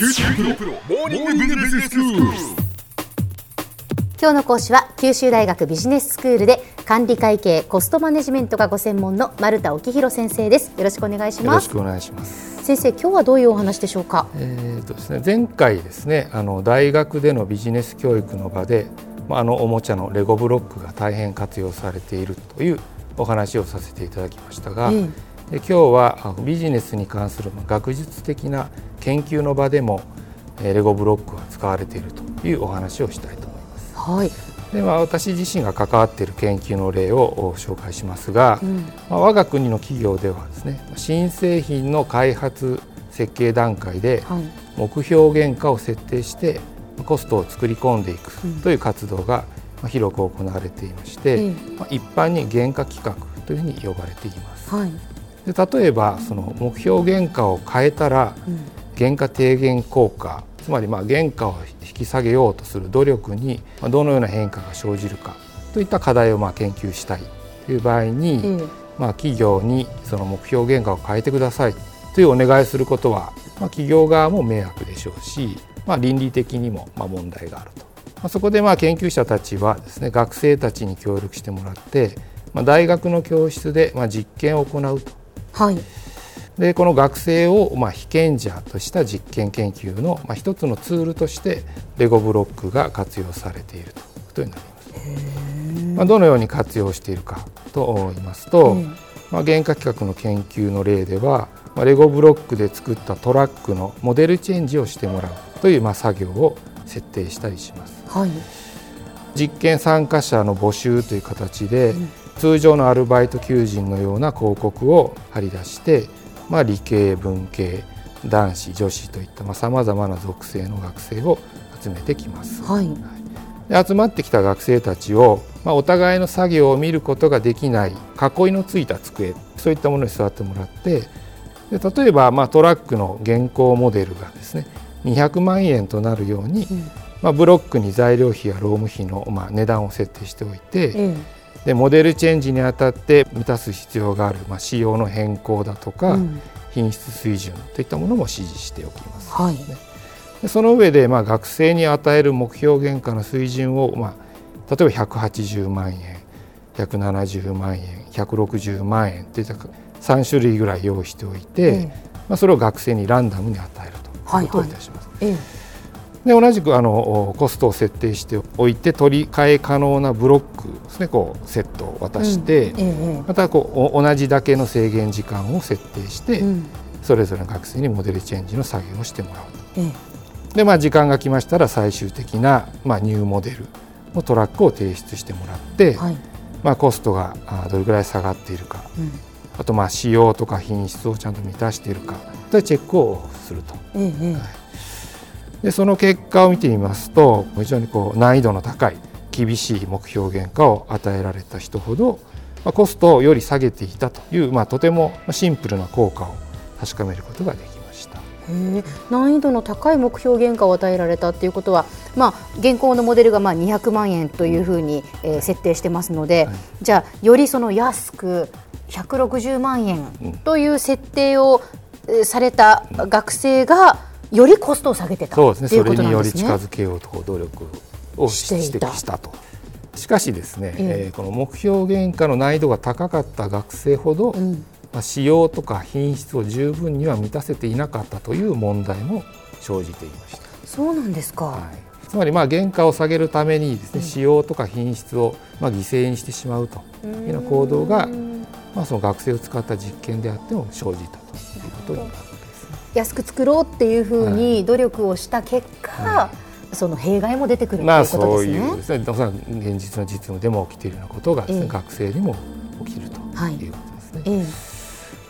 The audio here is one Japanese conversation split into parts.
九州大学モーニングビジネススクール。今日の講師は九州大学ビジネススクールで管理会計コストマネジメントがご専門の丸田沖弘先生ですよろしくお願いしよろますしくお願いします。先生今日はどういうお話でしょうか？えーとですね、前回ですねあの大学でのビジネス教育の場で、まあ、あのおもちゃのレゴブロックが大変活用されているというお話をさせていただきましたが、ええで今日はあビジネスに関するまあ学術的な研究の場でもえーレゴブロックが使われているというお話をしたいと思います。はい、でまあ、私自身が関わっている研究の例をお紹介しますが、うん。まあ、我が国の企業ではですね新製品の開発設計段階ではい。目標原価を設定してコストを作り込んでいくうん。という活動がまあ広く行われていまして、ええ。まあ、一般に原価企画というふうに呼ばれています。はい、で例えばその目標原価を変えたらうん。原価低減効果つまりまあ原価を引き下げようとする努力にまあどのような変化が生じるかといった課題をまあ研究したいという場合に、ええ。まあ、企業にその目標原価を変えてくださいというお願いすることは、まあ、企業側も迷惑でしょうし、まあ、倫理的にもまあ問題があると、まあ、そこでまあ研究者たちはですね学生たちに協力してもらって、まあ、大学の教室でまあ実験を行うとはい。でこの学生をまあ被験者とした実験研究のまあ一つのツールとしてレゴブロックが活用されているということになります。まあ、どのように活用しているかと言いますと、ええまあ、原価企画の研究の例では、まあ、レゴブロックで作ったトラックのモデルチェンジをしてもらうというまあ作業を設定したりします。はい。実験参加者の募集という形で、うん通常のアルバイト求人のような広告を貼り出して、まあ、理系文系男子女子といったさまざ、まな属性の学生を集めてきます。はい。で集まってきた学生たちを、まあ、お互いの作業を見ることができない囲いのついた机そういったものに座ってもらってで例えば、まあ、トラックの現行モデルがですね200万円となるように、うん。まあ、ブロックに材料費や労務費の、まあ、値段を設定しておいて、えでモデルチェンジにあたって満たす必要がある、まあ、仕様の変更だとえか、うん。品質水準といったものも指示しておきます。はい。でその上で、まあ、学生に与える目標原価の水準を、まあ、例えば180万円170万円160万円といった3種類ぐらい用意しておいて、えまあ、それを学生にランダムに与えるとはいいうことをいたします。ええで同じくあのコストを設定しておいて取り替え可能なブロックですねこうセットを渡して、うんええまたこうお同じだけの制限時間を設定して、うん。それぞれの学生にモデルチェンジの作業をしてもらうと。ええ。でまあ時間が来ましたら最終的な、まあ、ニューモデルのトラックを提出してもらって、はい。まあ、コストがあどれぐらい下がっているか。うん。あとまあ仕様とか品質をちゃんと満たしているか。というチェックをすると。ええええでその結果を見てみますと非常にこう難易度の高い厳しい目標原価を与えられた人ほど、まあ、コストをより下げていたという、まあ、とてもシンプルな効果を確かめることができました。難易度の高い目標原価を与えられたっていうことは、まあ、現行のモデルがまあ200万円というふうに、えー設定してますので、はいじゃあよりその安く160万円という設定を、えーされた学生がよりコストを下げてたそうですねっていうこそれにより。近づけようと努力をしてしたと。しかしですね、えええーこの目標原価の難易度が高かった学生ほど、うんまあ、仕様とか品質を十分には満たせていなかったという問題も生じていました。そうなんですか。はい、つまりまあ原価を下げるためにですね、仕様とか品質をまあ犠牲にしてしまうというような行動が、まあ、その学生を使った実験であっても生じたということになるわけですね。安く作ろうっていうふうに努力をした結果、はその弊害も出てくるとまあいうことそうですね。いうですね、現実の実務でも起きているようなことがね、ええ。学生にも起きるとはいいうことですね。え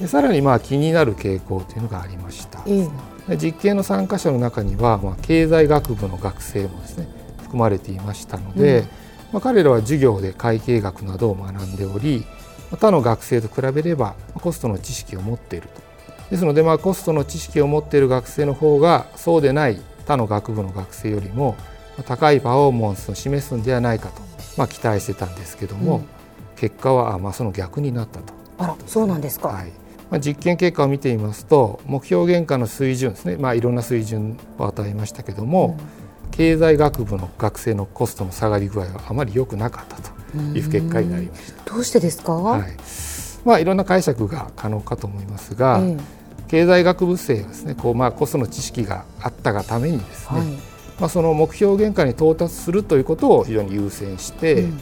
え。でさらにまあ気になる傾向というのがありました。ええ。で実験の参加者の中には、まあ、経済学部の学生もですね含まれていましたので、うん。まあ、彼らは授業で会計学などを学んでおりまあ他の学生と比べればまあコストの知識を持っているとですので、まあ、コストの知識を持っている学生の方がそうでない他の学部の学生よりもまあ高いパフォーマンスを示すんではないかと、まあ、期待してたんですけども、うん。結果はあまあその逆になったと。あらそうなんですか。はい。まあ、実験結果を見てみますと目標原価の水準ですね、まあ、いろんな水準を与えましたけども、うん、経済学部の学生のコストの下がり具合はあまり良くなかったという結果になりました。どうしてですか、はいまあ、いろんな解釈が可能かと思いますが、え経済学部生はですねこう、まあ、コストの知識があったがためにですね、はい、まあ、その目標原価に到達するということを非常に優先して、うん、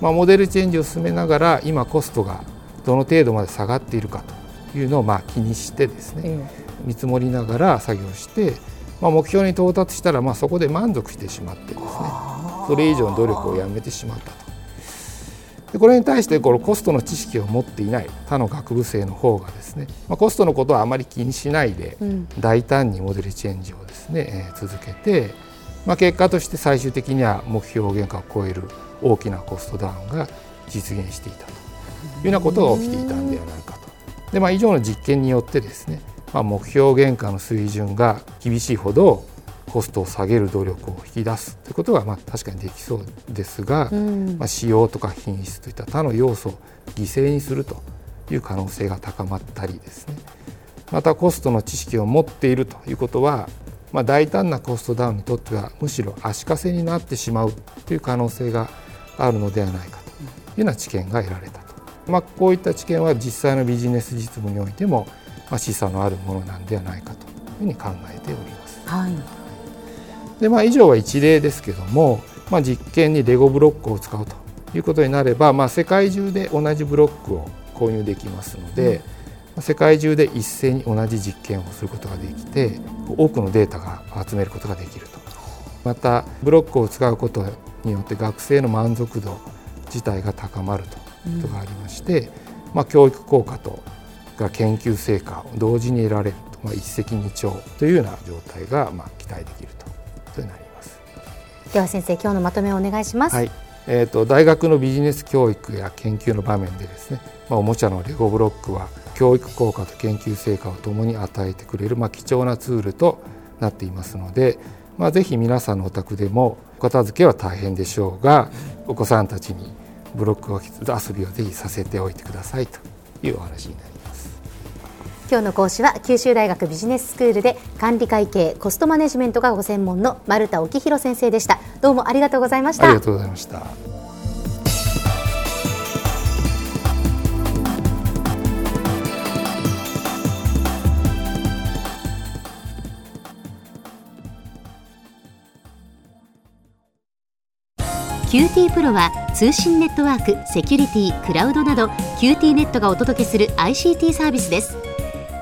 まあ、モデルチェンジを進めながら今コストがどの程度まで下がっているかというのをまあ気にしてですね、え見積もりながら作業して、まあ、目標に到達したらまあそこで満足してしまってですねそれ以上の努力をやめてしまったと。でこれに対してこのコストの知識を持っていない他の学部生の方がですね、まあ、コストのことはあまり気にしないで、大胆にモデルチェンジをですね、えー、続けて、まあ、結果として最終的には目標原価を超える大きなコストダウンが実現していたというようなことが起きていたんではないかと。でまあ、以上の実験によってですね、まあ、目標原価の水準が厳しいほどコストを下げる努力を引き出すということはまあ確かにできそうですが、うん、まあ、使用とか品質といった他の要素を犠牲にするという可能性が高まったりですね。またコストの知識を持っているということは、まあ、大胆なコストダウンにとってはむしろ足かせになってしまうという可能性があるのではないかというような知見が得られたと、まあ、こういった知見は実際のビジネス実務においても、まあ、示唆のあるものなんではないかというふうに考えております。はいでまあ、以上は一例ですけども、まあ、実験にレゴブロックを使うということになれば、まあ、世界中で同じブロックを購入できますので、うん、世界中で一斉に同じ実験をすることができて多くのデータが集めることができると。またブロックを使うことによって学生の満足度自体が高まるということがありまして、うん、まあ、教育効果とが研究成果を同時に得られると、まあ、一石二鳥というような状態がまあ期待できるととなります。では先生今日のまとめをお願いします、はい。えーと、大学のビジネス教育や研究の場面でですね、まあ、おもちゃのレゴブロックは教育効果と研究成果をともに与えてくれる、まあ、貴重なツールとなっていますので、まあ、ぜひ皆さんのお宅でもお片付けは大変でしょうがお子さんたちにブロック遊びをぜひさせておいてくださいというお話になります。今日の講師は九州大学ビジネススクールで管理会計コストマネジメントがご専門の丸田沖弘先生でした。どうもありがとうございました。ありがとうございました。QT プロは通信ネットワーク、セキュリティ、クラウドなど QT ネットがお届けする ICT サービスです